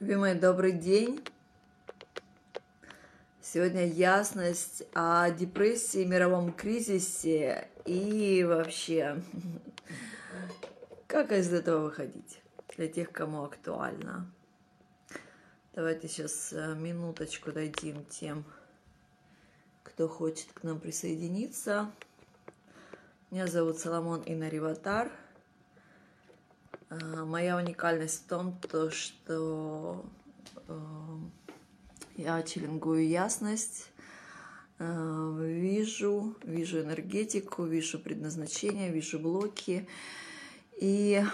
Любимый, добрый день. Сегодня ясность о депрессии, мировом кризисе и вообще, как из этого выходить для тех, кому актуально. Давайте сейчас э, минуточку дадим тем, кто хочет к нам присоединиться. Меня зовут Соломон Инариватар. А, моя уникальность в том, то, что э, я челингую ясность, э, вижу, вижу энергетику, вижу предназначение, вижу блоки. И,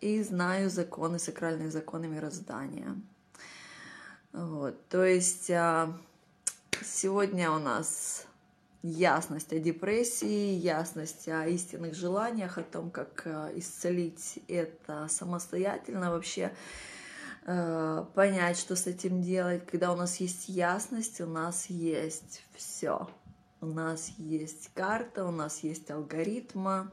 и знаю законы, сакральные законы мироздания. Вот, то есть а, сегодня у нас ясность о депрессии, ясность о истинных желаниях, о том, как э, исцелить это самостоятельно вообще, э, понять, что с этим делать. Когда у нас есть ясность, у нас есть все. У нас есть карта, у нас есть алгоритма,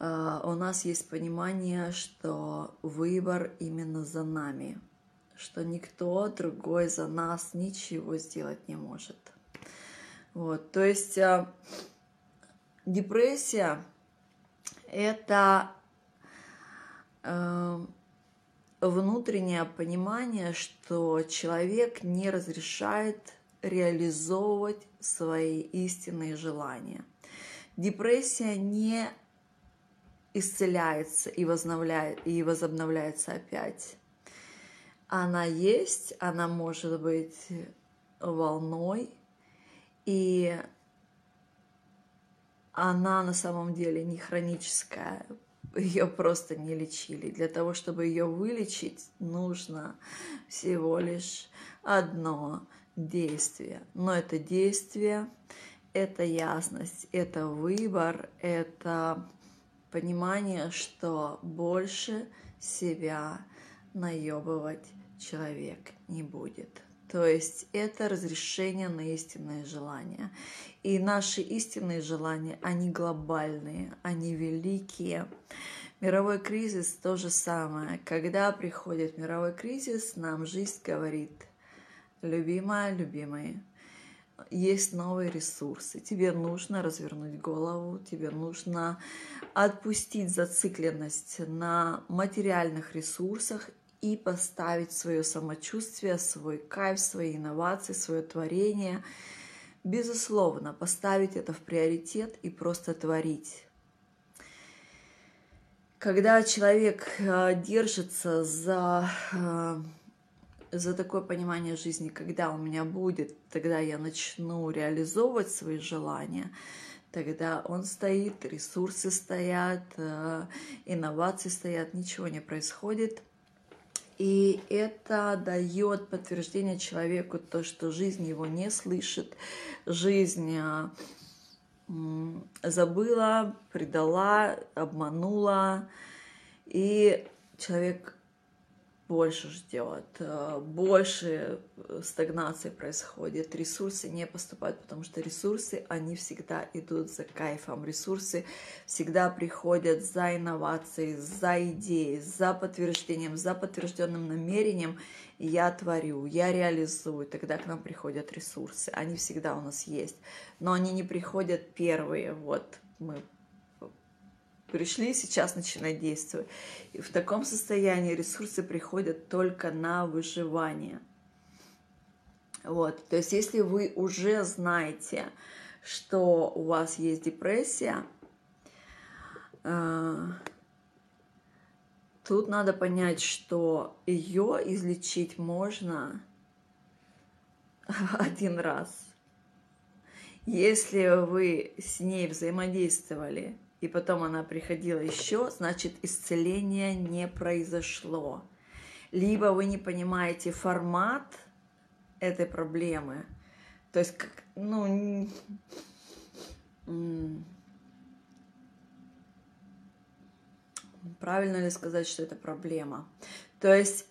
э, у нас есть понимание, что выбор именно за нами, что никто другой за нас ничего сделать не может. Вот, то есть э, депрессия это э, внутреннее понимание, что человек не разрешает реализовывать свои истинные желания. Депрессия не исцеляется и, возобновляет, и возобновляется опять. Она есть, она может быть волной, и она на самом деле не хроническая, ее просто не лечили. Для того, чтобы ее вылечить, нужно всего лишь одно действие. Но это действие, это ясность, это выбор, это понимание, что больше себя наебывать человек не будет. То есть это разрешение на истинные желания. И наши истинные желания, они глобальные, они великие. Мировой кризис то же самое. Когда приходит мировой кризис, нам жизнь говорит, любимая, любимый, есть новые ресурсы. Тебе нужно развернуть голову, тебе нужно отпустить зацикленность на материальных ресурсах и поставить свое самочувствие, свой кайф, свои инновации, свое творение. Безусловно, поставить это в приоритет и просто творить. Когда человек э, держится за, э, за такое понимание жизни, когда у меня будет, тогда я начну реализовывать свои желания, тогда он стоит, ресурсы стоят, э, инновации стоят, ничего не происходит – и это дает подтверждение человеку, то, что жизнь его не слышит, жизнь а, забыла, предала, обманула, и человек больше ждет, э, больше э, стагнации происходит, ресурсы не поступают, потому что ресурсы, они всегда идут за кайфом, ресурсы всегда приходят за инновацией, за идеей, за подтверждением, за подтвержденным намерением, я творю, я реализую, тогда к нам приходят ресурсы, они всегда у нас есть, но они не приходят первые, вот мы пришли, сейчас начинать действовать. И в таком состоянии ресурсы приходят только на выживание. Вот, то есть если вы уже знаете, что у вас есть депрессия, э, тут надо понять, что ее излечить можно один раз. Если вы с ней взаимодействовали и потом она приходила еще, значит, исцеление не произошло. Либо вы не понимаете формат этой проблемы, то есть, как, ну, правильно ли сказать, что это проблема? То есть,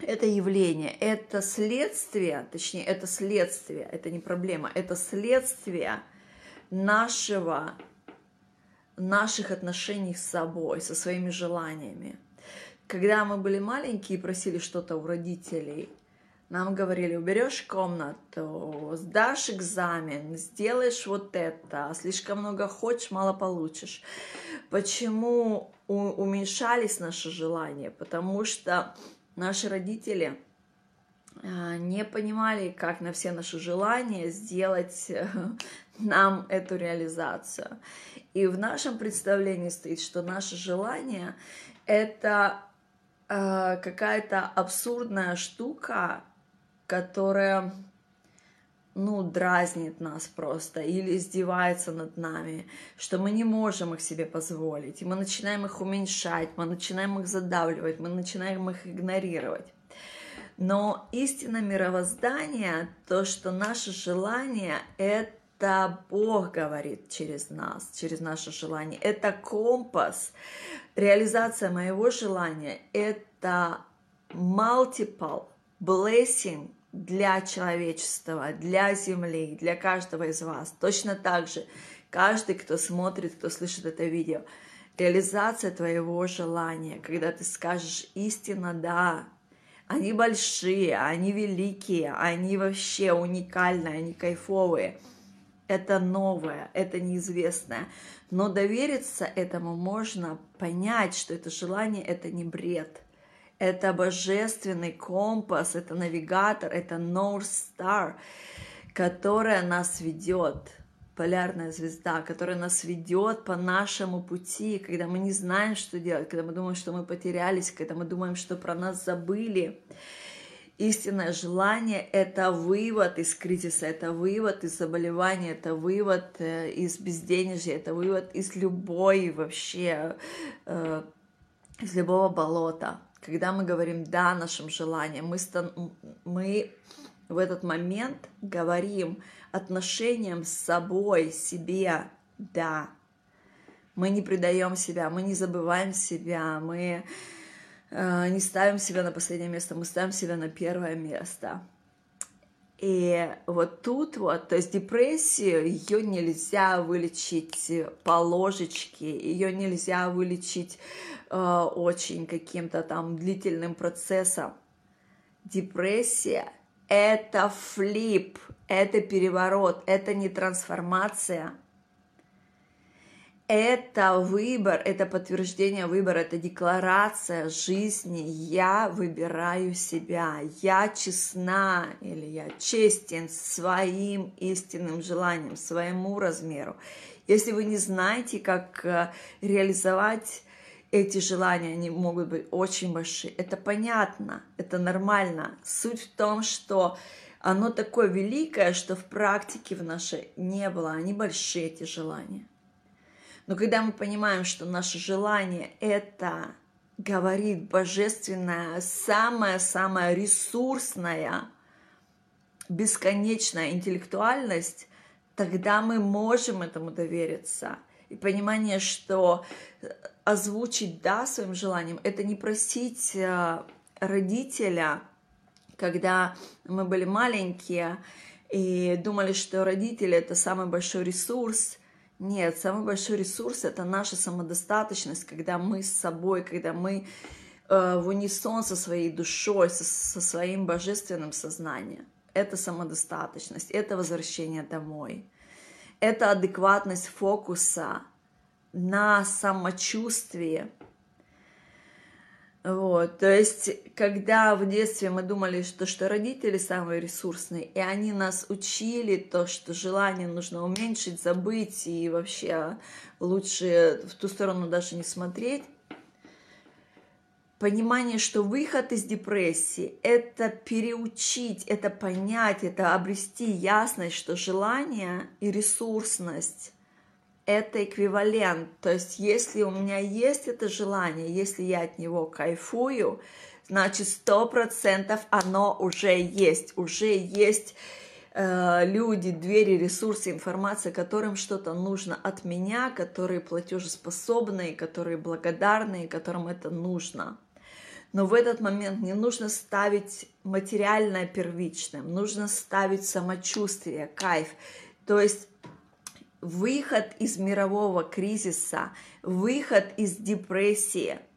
это явление, это следствие, точнее, это следствие, это не проблема, это следствие нашего наших отношений с собой, со своими желаниями. Когда мы были маленькие и просили что-то у родителей, нам говорили, уберешь комнату, сдашь экзамен, сделаешь вот это, слишком много хочешь, мало получишь. Почему уменьшались наши желания? Потому что наши родители не понимали, как на все наши желания сделать нам эту реализацию. И в нашем представлении стоит, что наше желание — это э, какая-то абсурдная штука, которая, ну, дразнит нас просто или издевается над нами, что мы не можем их себе позволить, и мы начинаем их уменьшать, мы начинаем их задавливать, мы начинаем их игнорировать. Но истина мировоздания, то, что наше желание — это Бог говорит через нас, через наше желание. Это компас. Реализация моего желания – это multiple blessing для человечества, для Земли, для каждого из вас. Точно так же каждый, кто смотрит, кто слышит это видео, реализация твоего желания, когда ты скажешь истинно «да», они большие, они великие, они вообще уникальные, они кайфовые – это новое, это неизвестное. Но довериться этому можно понять, что это желание, это не бред. Это божественный компас, это навигатор, это North Star, которая нас ведет, полярная звезда, которая нас ведет по нашему пути, когда мы не знаем, что делать, когда мы думаем, что мы потерялись, когда мы думаем, что про нас забыли. Истинное желание – это вывод из кризиса, это вывод из заболевания, это вывод э, из безденежья, это вывод из любой вообще, э, из любого болота. Когда мы говорим «да» нашим желаниям, мы, стан, мы в этот момент говорим отношениям с собой, себе «да». Мы не предаем себя, мы не забываем себя, мы Э, не ставим себя на последнее место, мы ставим себя на первое место. И вот тут вот, то есть депрессию, ее нельзя вылечить по ложечке, ее нельзя вылечить э, очень каким-то там длительным процессом. Депрессия – это флип, это переворот, это не трансформация – это выбор, это подтверждение выбора, это декларация жизни. Я выбираю себя, я честна или я честен своим истинным желанием, своему размеру. Если вы не знаете, как э, реализовать эти желания, они могут быть очень большие. Это понятно, это нормально. Суть в том, что оно такое великое, что в практике в нашей не было. Они большие, эти желания. Но когда мы понимаем, что наше желание – это говорит божественная, самая-самая ресурсная, бесконечная интеллектуальность, тогда мы можем этому довериться. И понимание, что озвучить «да» своим желанием – это не просить э, родителя, когда мы были маленькие и думали, что родители – это самый большой ресурс – нет, самый большой ресурс это наша самодостаточность, когда мы с собой, когда мы э, в унисон со своей душой, со, со своим божественным сознанием. Это самодостаточность, это возвращение домой. Это адекватность фокуса на самочувствии, вот, то есть, когда в детстве мы думали, что, что родители самые ресурсные, и они нас учили то, что желание нужно уменьшить, забыть и вообще лучше в ту сторону даже не смотреть, понимание, что выход из депрессии – это переучить, это понять, это обрести ясность, что желание и ресурсность это эквивалент. То есть, если у меня есть это желание, если я от него кайфую, значит, сто процентов оно уже есть. Уже есть э, люди, двери, ресурсы, информация, которым что-то нужно от меня, которые платежеспособные, которые благодарные, которым это нужно. Но в этот момент не нужно ставить материальное первичным, нужно ставить самочувствие, кайф. То есть выход из мирового кризиса, выход из депрессии –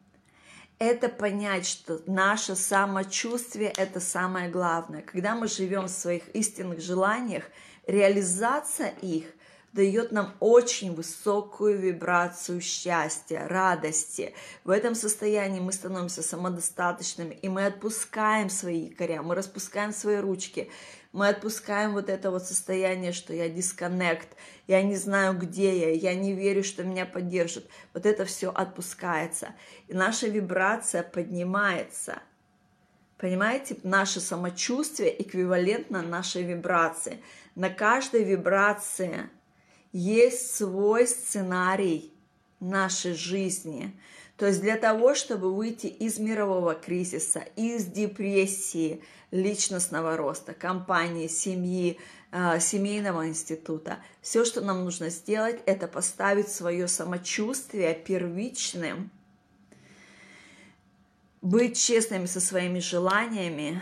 это понять, что наше самочувствие – это самое главное. Когда мы живем в своих истинных желаниях, реализация их дает нам очень высокую вибрацию счастья, радости. В этом состоянии мы становимся самодостаточными, и мы отпускаем свои якоря, мы распускаем свои ручки, мы отпускаем вот это вот состояние, что я дисконнект, я не знаю, где я, я не верю, что меня поддержат. Вот это все отпускается, и наша вибрация поднимается. Понимаете, наше самочувствие эквивалентно нашей вибрации. На каждой вибрации есть свой сценарий нашей жизни. То есть для того, чтобы выйти из мирового кризиса, из депрессии, личностного роста, компании, семьи, э, семейного института, все, что нам нужно сделать, это поставить свое самочувствие первичным, быть честными со своими желаниями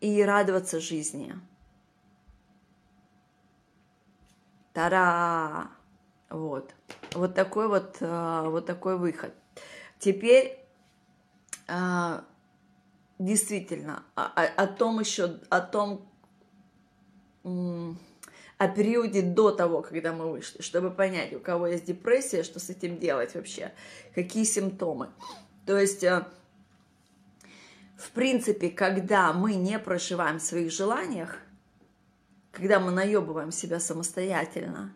и радоваться жизни. Тара! Вот. Вот такой вот, э, вот такой выход. Теперь э, действительно о, о, том еще, о том, о периоде до того, когда мы вышли, чтобы понять, у кого есть депрессия, что с этим делать вообще, какие симптомы. То есть, э, в принципе, когда мы не проживаем в своих желаниях, когда мы наебываем себя самостоятельно,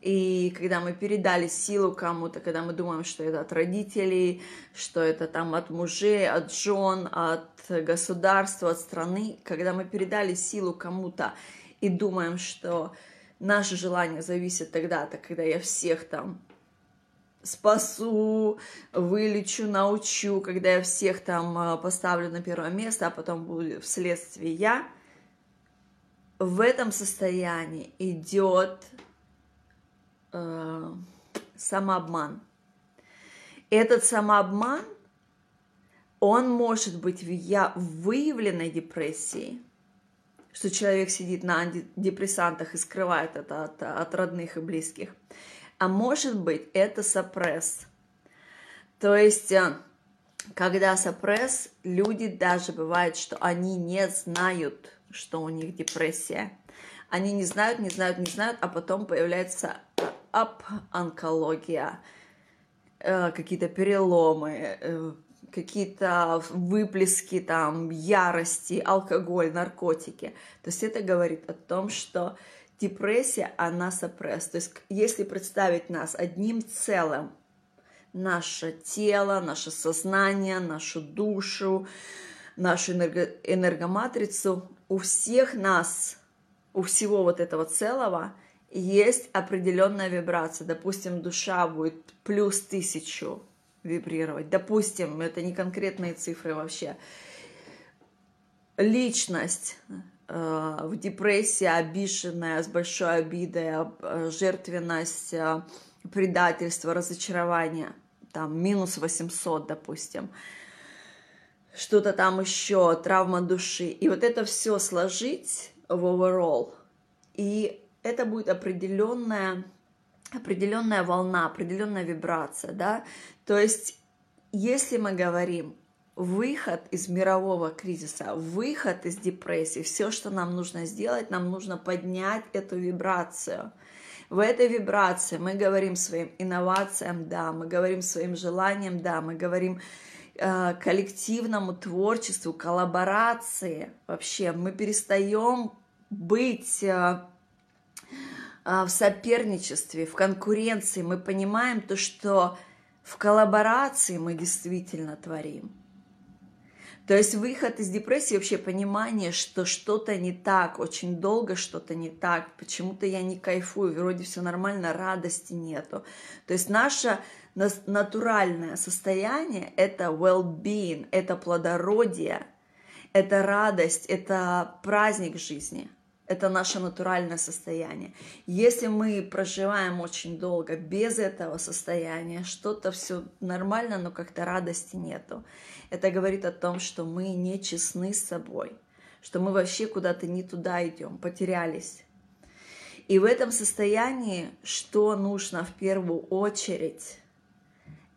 и когда мы передали силу кому-то, когда мы думаем, что это от родителей, что это там от мужей, от жен, от государства, от страны, когда мы передали силу кому-то и думаем, что наше желание зависит тогда-то, когда я всех там спасу, вылечу, научу, когда я всех там э, поставлю на первое место, а потом будет вследствие я – в этом состоянии идет э, самообман. Этот самообман, он может быть я, в выявленной депрессии, что человек сидит на антидепрессантах и скрывает это от, от родных и близких. А может быть, это сопресс. То есть, э, когда сопресс, люди даже бывает, что они не знают, что у них депрессия. Они не знают, не знают, не знают, а потом появляется ап-онкология, э, какие-то переломы, э, какие-то выплески там ярости, алкоголь, наркотики. То есть это говорит о том, что депрессия, она сопресс. То есть если представить нас одним целым, наше тело, наше сознание, нашу душу, нашу энерго энергоматрицу, у всех нас, у всего вот этого целого есть определенная вибрация. Допустим, душа будет плюс тысячу вибрировать. Допустим, это не конкретные цифры вообще. Личность э, в депрессии, обиженная, с большой обидой, э, жертвенность, э, предательство, разочарование, там минус 800, допустим что-то там еще, травма души. И вот это все сложить в overall, и это будет определенная, определенная волна, определенная вибрация, да. То есть, если мы говорим выход из мирового кризиса, выход из депрессии, все, что нам нужно сделать, нам нужно поднять эту вибрацию. В этой вибрации мы говорим своим инновациям, да, мы говорим своим желаниям, да, мы говорим Э, коллективному творчеству, коллаборации. Вообще мы перестаем быть э, в соперничестве, в конкуренции. Мы понимаем то, что в коллаборации мы действительно творим. То есть выход из депрессии, вообще понимание, что что-то не так, очень долго что-то не так, почему-то я не кайфую, вроде все нормально, радости нету. То есть наша натуральное состояние – это well-being, это плодородие, это радость, это праздник жизни, это наше натуральное состояние. Если мы проживаем очень долго без этого состояния, что-то все нормально, но как-то радости нету. Это говорит о том, что мы не честны с собой, что мы вообще куда-то не туда идем, потерялись. И в этом состоянии, что нужно в первую очередь,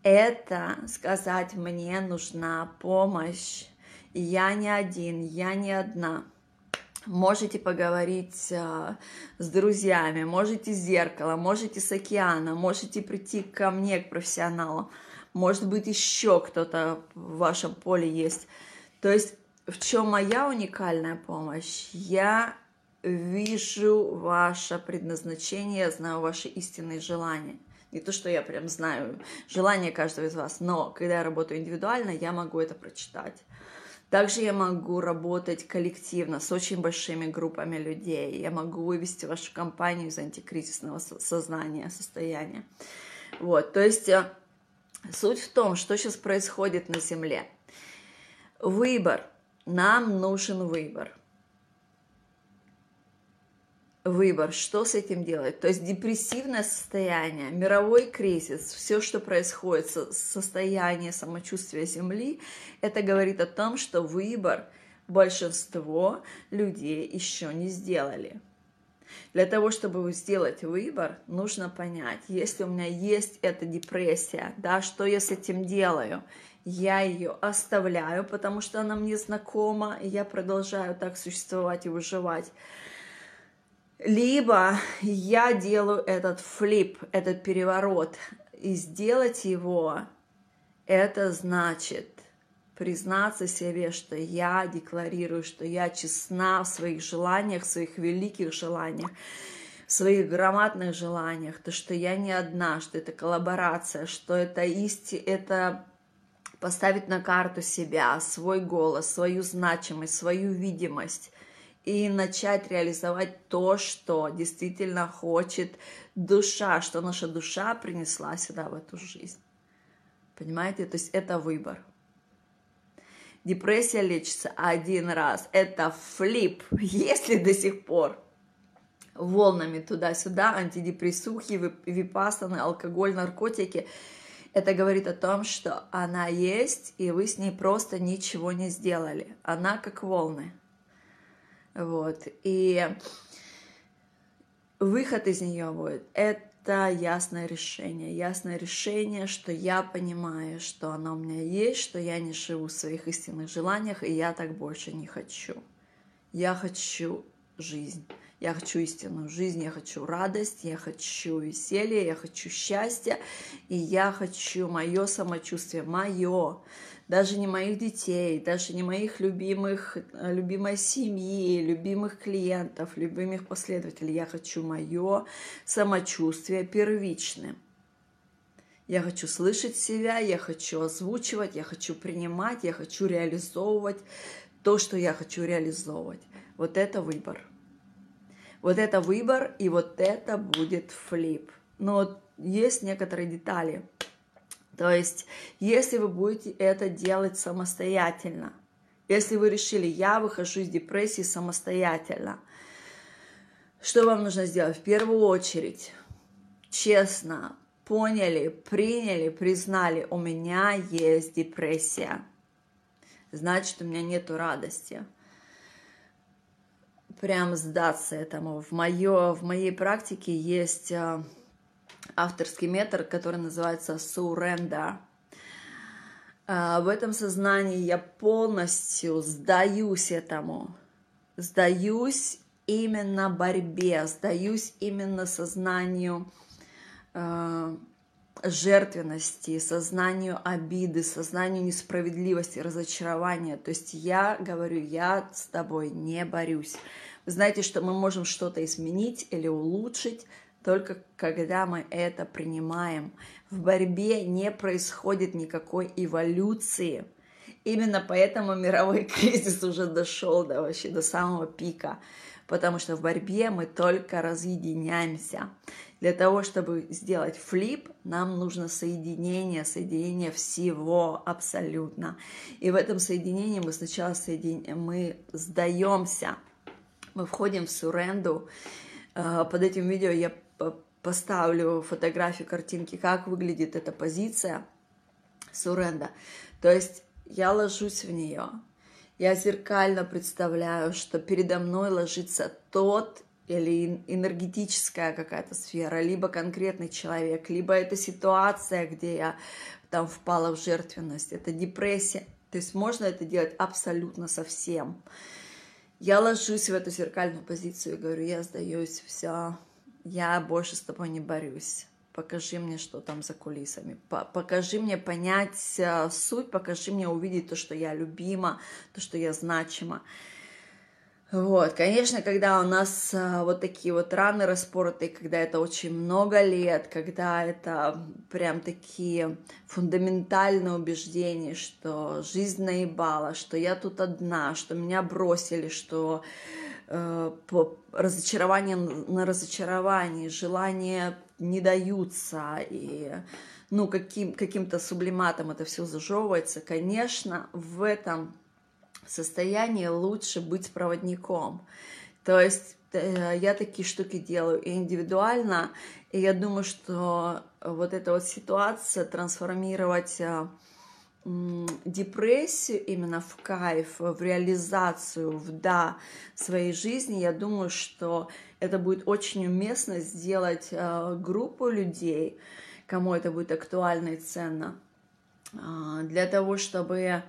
это сказать, мне нужна помощь, я не один, я не одна. Можете поговорить э, с друзьями, можете с зеркала, можете с океана, можете прийти ко мне, к профессионалу. Может быть, еще кто-то в вашем поле есть. То есть, в чем моя уникальная помощь? Я вижу ваше предназначение, знаю ваши истинные желания. Не то, что я прям знаю желание каждого из вас, но когда я работаю индивидуально, я могу это прочитать. Также я могу работать коллективно с очень большими группами людей. Я могу вывести вашу компанию из антикризисного сознания, состояния. Вот, то есть э, суть в том, что сейчас происходит на Земле. Выбор. Нам нужен выбор выбор, что с этим делать. То есть депрессивное состояние, мировой кризис, все, что происходит, состояние самочувствия Земли, это говорит о том, что выбор большинство людей еще не сделали. Для того, чтобы сделать выбор, нужно понять, если у меня есть эта депрессия, да, что я с этим делаю? Я ее оставляю, потому что она мне знакома, и я продолжаю так существовать и выживать либо я делаю этот флип, этот переворот, и сделать его, это значит признаться себе, что я декларирую, что я честна в своих желаниях, в своих великих желаниях, в своих громадных желаниях, то, что я не одна, что это коллаборация, что это исти, это поставить на карту себя, свой голос, свою значимость, свою видимость – и начать реализовать то, что действительно хочет душа, что наша душа принесла сюда, в эту жизнь. Понимаете? То есть это выбор. Депрессия лечится один раз. Это флип, если до сих пор волнами туда-сюда, антидепрессухи, випасаны, алкоголь, наркотики. Это говорит о том, что она есть, и вы с ней просто ничего не сделали. Она как волны. Вот. И выход из нее будет это ясное решение. Ясное решение, что я понимаю, что оно у меня есть, что я не живу в своих истинных желаниях, и я так больше не хочу. Я хочу жизнь. Я хочу истинную жизнь, я хочу радость, я хочу веселье, я хочу счастье, и я хочу мое самочувствие, мое даже не моих детей, даже не моих любимых, э, любимой семьи, любимых клиентов, любимых последователей. Я хочу мое самочувствие первичным. Я хочу слышать себя, я хочу озвучивать, я хочу принимать, я хочу реализовывать то, что я хочу реализовывать. Вот это выбор. Вот это выбор, и вот это будет флип. Но есть некоторые детали, то есть, если вы будете это делать самостоятельно, если вы решили, я выхожу из депрессии самостоятельно, что вам нужно сделать? В первую очередь, честно, поняли, приняли, признали, у меня есть депрессия. Значит, у меня нету радости. Прям сдаться этому. В, моё, в моей практике есть а, авторский метод, который называется surrender. А, в этом сознании я полностью сдаюсь этому, сдаюсь именно борьбе, сдаюсь именно сознанию э, жертвенности, сознанию обиды, сознанию несправедливости, разочарования. То есть я говорю, я с тобой не борюсь. Вы знаете, что мы можем что-то изменить или улучшить только когда мы это принимаем. В борьбе не происходит никакой эволюции. Именно поэтому мировой кризис уже дошел до, вообще, до самого пика. Потому что в борьбе мы только разъединяемся. Для того, чтобы сделать флип, нам нужно соединение, соединение всего абсолютно. И в этом соединении мы сначала соедин... мы сдаемся, мы входим в суренду. Э, под этим видео я поставлю фотографию, картинки, как выглядит эта позиция суренда. То есть я ложусь в нее, я зеркально представляю, что передо мной ложится тот или энергетическая какая-то сфера, либо конкретный человек, либо это ситуация, где я там впала в жертвенность, это депрессия. То есть можно это делать абсолютно со всем. Я ложусь в эту зеркальную позицию и говорю, я сдаюсь, все, я больше с тобой не борюсь. Покажи мне, что там за кулисами. Покажи мне понять э, суть, покажи мне увидеть то, что я любима, то, что я значима. Вот, конечно, когда у нас а, вот такие вот раны распоротые, когда это очень много лет, когда это прям такие фундаментальные убеждения, что жизнь наебала, что я тут одна, что меня бросили, что э, разочарование на разочарование, желания не даются, и ну, каким, каким-то сублиматом это все зажевывается, конечно, в этом состоянии лучше быть проводником. То есть э, я такие штуки делаю и индивидуально, и я думаю, что вот эта вот ситуация трансформировать э, депрессию именно в кайф, в реализацию, в да своей жизни, я думаю, что это будет очень уместно сделать э, группу людей, кому это будет актуально и ценно, для того, чтобы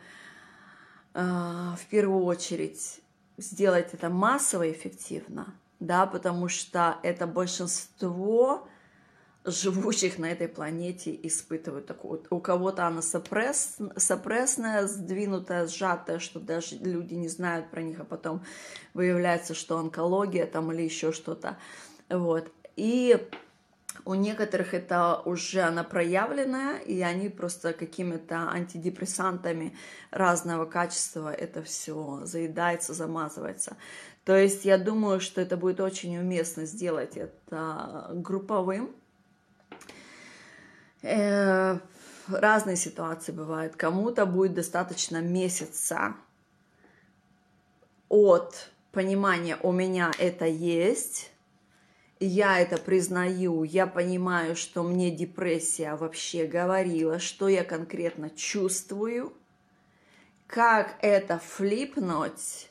а, в первую очередь сделать это массово эффективно, да, потому что это большинство живущих на этой планете испытывают такую. У кого-то она сопресс, сопрессная, сдвинутая, сжатая, что даже люди не знают про них, а потом выявляется, что онкология там или еще что-то. Вот. И у некоторых это уже она проявленная, и они просто какими-то антидепрессантами разного качества это все заедается, замазывается. То есть я думаю, что это будет очень уместно сделать это групповым. Э, разные ситуации бывают. Кому-то будет достаточно месяца от понимания «у меня это есть», я это признаю, я понимаю, что мне депрессия вообще говорила, что я конкретно чувствую, как это флипнуть,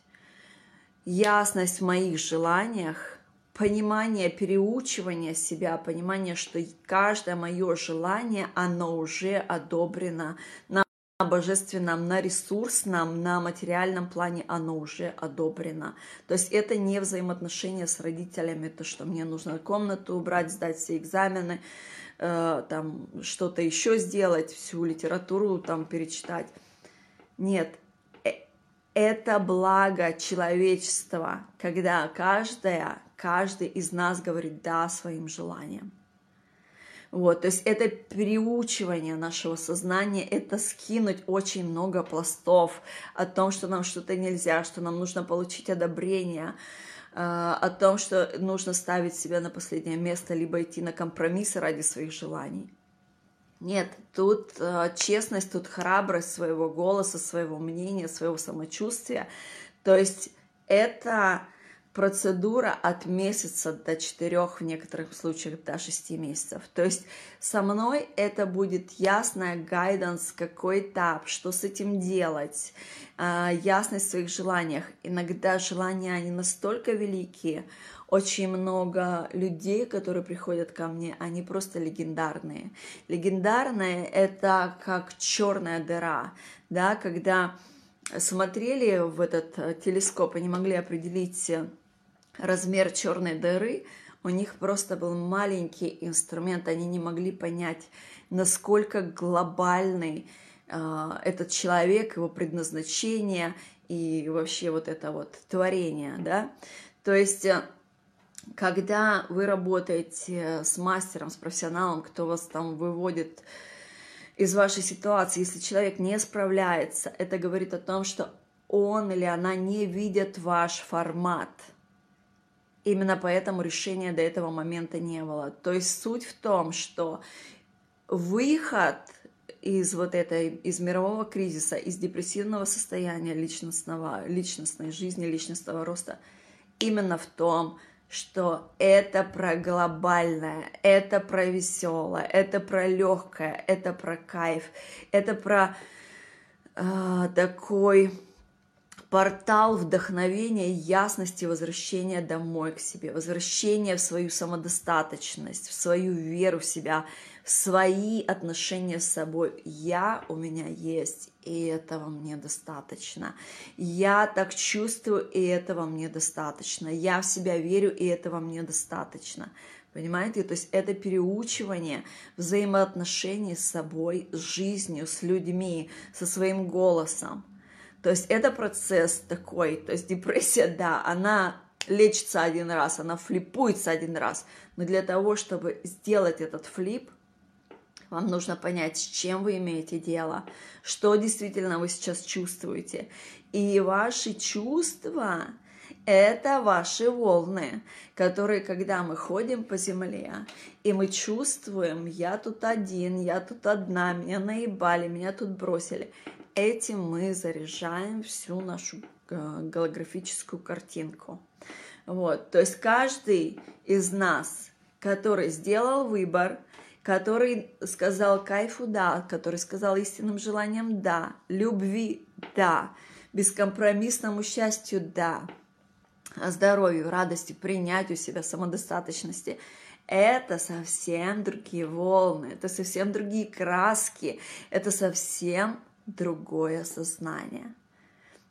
ясность в моих желаниях, понимание переучивания себя, понимание, что каждое мое желание, оно уже одобрено на божественном, на ресурсном, на материальном плане оно уже одобрено. То есть это не взаимоотношения с родителями, то, что мне нужно комнату убрать, сдать все экзамены, э, там что-то еще сделать, всю литературу там перечитать. Нет, э, это благо человечества, когда каждая, каждый из нас говорит «да» своим желаниям. Вот, то есть это переучивание нашего сознания, это скинуть очень много пластов о том, что нам что-то нельзя, что нам нужно получить одобрение, э, о том, что нужно ставить себя на последнее место, либо идти на компромиссы ради своих желаний. Нет, тут э, честность, тут храбрость своего голоса, своего мнения, своего самочувствия. То есть это процедура от месяца до четырех, в некоторых случаях до шести месяцев. То есть со мной это будет ясная гайданс, какой этап, что с этим делать, а, ясность в своих желаниях. Иногда желания, они настолько великие, очень много людей, которые приходят ко мне, они просто легендарные. Легендарные — это как черная дыра, да, когда смотрели в этот э, телескоп и не могли определить размер черной дыры, у них просто был маленький инструмент, они не могли понять, насколько глобальный э, этот человек, его предназначение и вообще вот это вот творение, да. То есть, э, когда вы работаете с мастером, с профессионалом, кто вас там выводит из вашей ситуации, если человек не справляется, это говорит о том, что он или она не видят ваш формат – Именно поэтому решения до этого момента не было. То есть суть в том, что выход из вот этой, из мирового кризиса, из депрессивного состояния личностного, личностной жизни, личностного роста, именно в том, что это про глобальное, это про веселое, это про легкое, это про кайф, это про э, такой портал вдохновения, ясности, возвращения домой к себе, возвращения в свою самодостаточность, в свою веру в себя, в свои отношения с собой. Я у меня есть, и этого мне достаточно. Я так чувствую, и этого мне достаточно. Я в себя верю, и этого мне достаточно. Понимаете? То есть это переучивание взаимоотношений с собой, с жизнью, с людьми, со своим голосом. То есть это процесс такой, то есть депрессия, да, она лечится один раз, она флипуется один раз, но для того, чтобы сделать этот флип, вам нужно понять, с чем вы имеете дело, что действительно вы сейчас чувствуете. И ваши чувства – это ваши волны, которые, когда мы ходим по земле, и мы чувствуем, я тут один, я тут одна, меня наебали, меня тут бросили – этим мы заряжаем всю нашу э, голографическую картинку. Вот, то есть каждый из нас, который сделал выбор, который сказал кайфу да, который сказал истинным желанием да, любви да, бескомпромиссному счастью да, здоровью, радости, принятию себя, самодостаточности, это совсем другие волны, это совсем другие краски, это совсем другое сознание.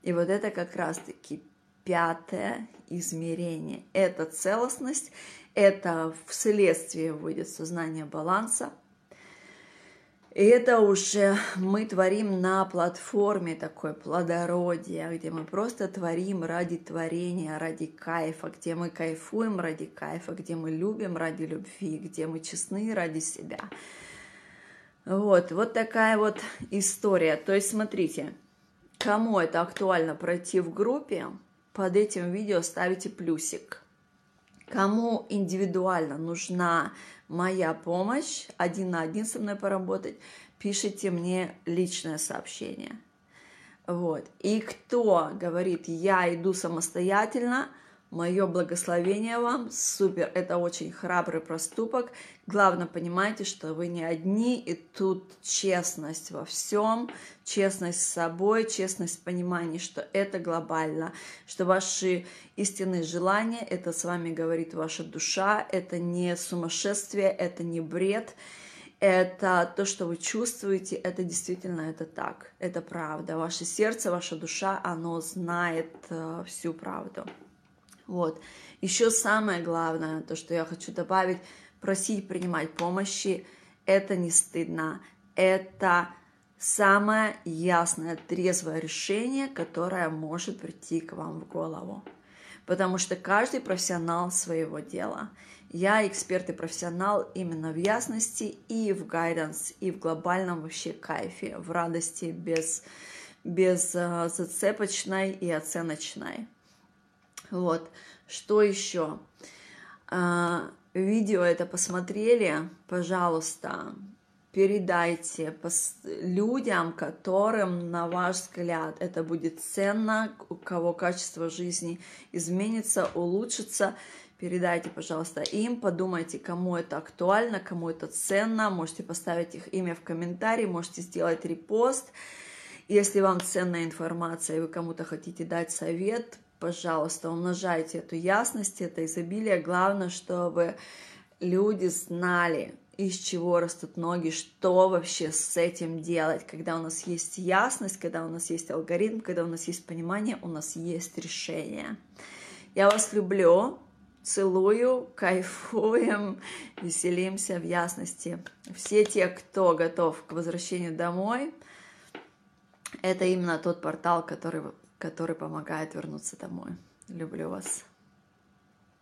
И вот это как раз-таки пятое измерение. Это целостность, это вследствие выйдет сознание баланса. И это уже мы творим на платформе такой плодородия, где мы просто творим ради творения, ради кайфа, где мы кайфуем ради кайфа, где мы любим ради любви, где мы честны ради себя. Вот, вот такая вот история. То есть, смотрите, кому это актуально пройти в группе, под этим видео ставите плюсик. Кому индивидуально нужна моя помощь, один на один со мной поработать, пишите мне личное сообщение. Вот. И кто говорит, я иду самостоятельно – Мое благословение вам, супер, это очень храбрый проступок. Главное, понимайте, что вы не одни, и тут честность во всем, честность с собой, честность в понимании, что это глобально, что ваши истинные желания, это с вами говорит ваша душа, это не сумасшествие, это не бред, это то, что вы чувствуете, это действительно это так, это правда. Ваше сердце, ваша душа, оно знает э, всю правду. Вот. Еще самое главное, то, что я хочу добавить, просить принимать помощи, это не стыдно, это самое ясное, трезвое решение, которое может прийти к вам в голову. Потому что каждый профессионал своего дела. Я эксперт и профессионал именно в ясности и в гайденс, и в глобальном вообще кайфе, в радости без, без uh, зацепочной и оценочной. Вот. Что еще? Видео это посмотрели, пожалуйста, передайте людям, которым, на ваш взгляд, это будет ценно, у кого качество жизни изменится, улучшится. Передайте, пожалуйста, им, подумайте, кому это актуально, кому это ценно. Можете поставить их имя в комментарии, можете сделать репост. Если вам ценная информация и вы кому-то хотите дать совет, пожалуйста, умножайте эту ясность, это изобилие. Главное, чтобы люди знали, из чего растут ноги, что вообще с этим делать, когда у нас есть ясность, когда у нас есть алгоритм, когда у нас есть понимание, у нас есть решение. Я вас люблю, целую, кайфуем, веселимся в ясности. Все те, кто готов к возвращению домой, это именно тот портал, который который помогает вернуться домой. Люблю вас.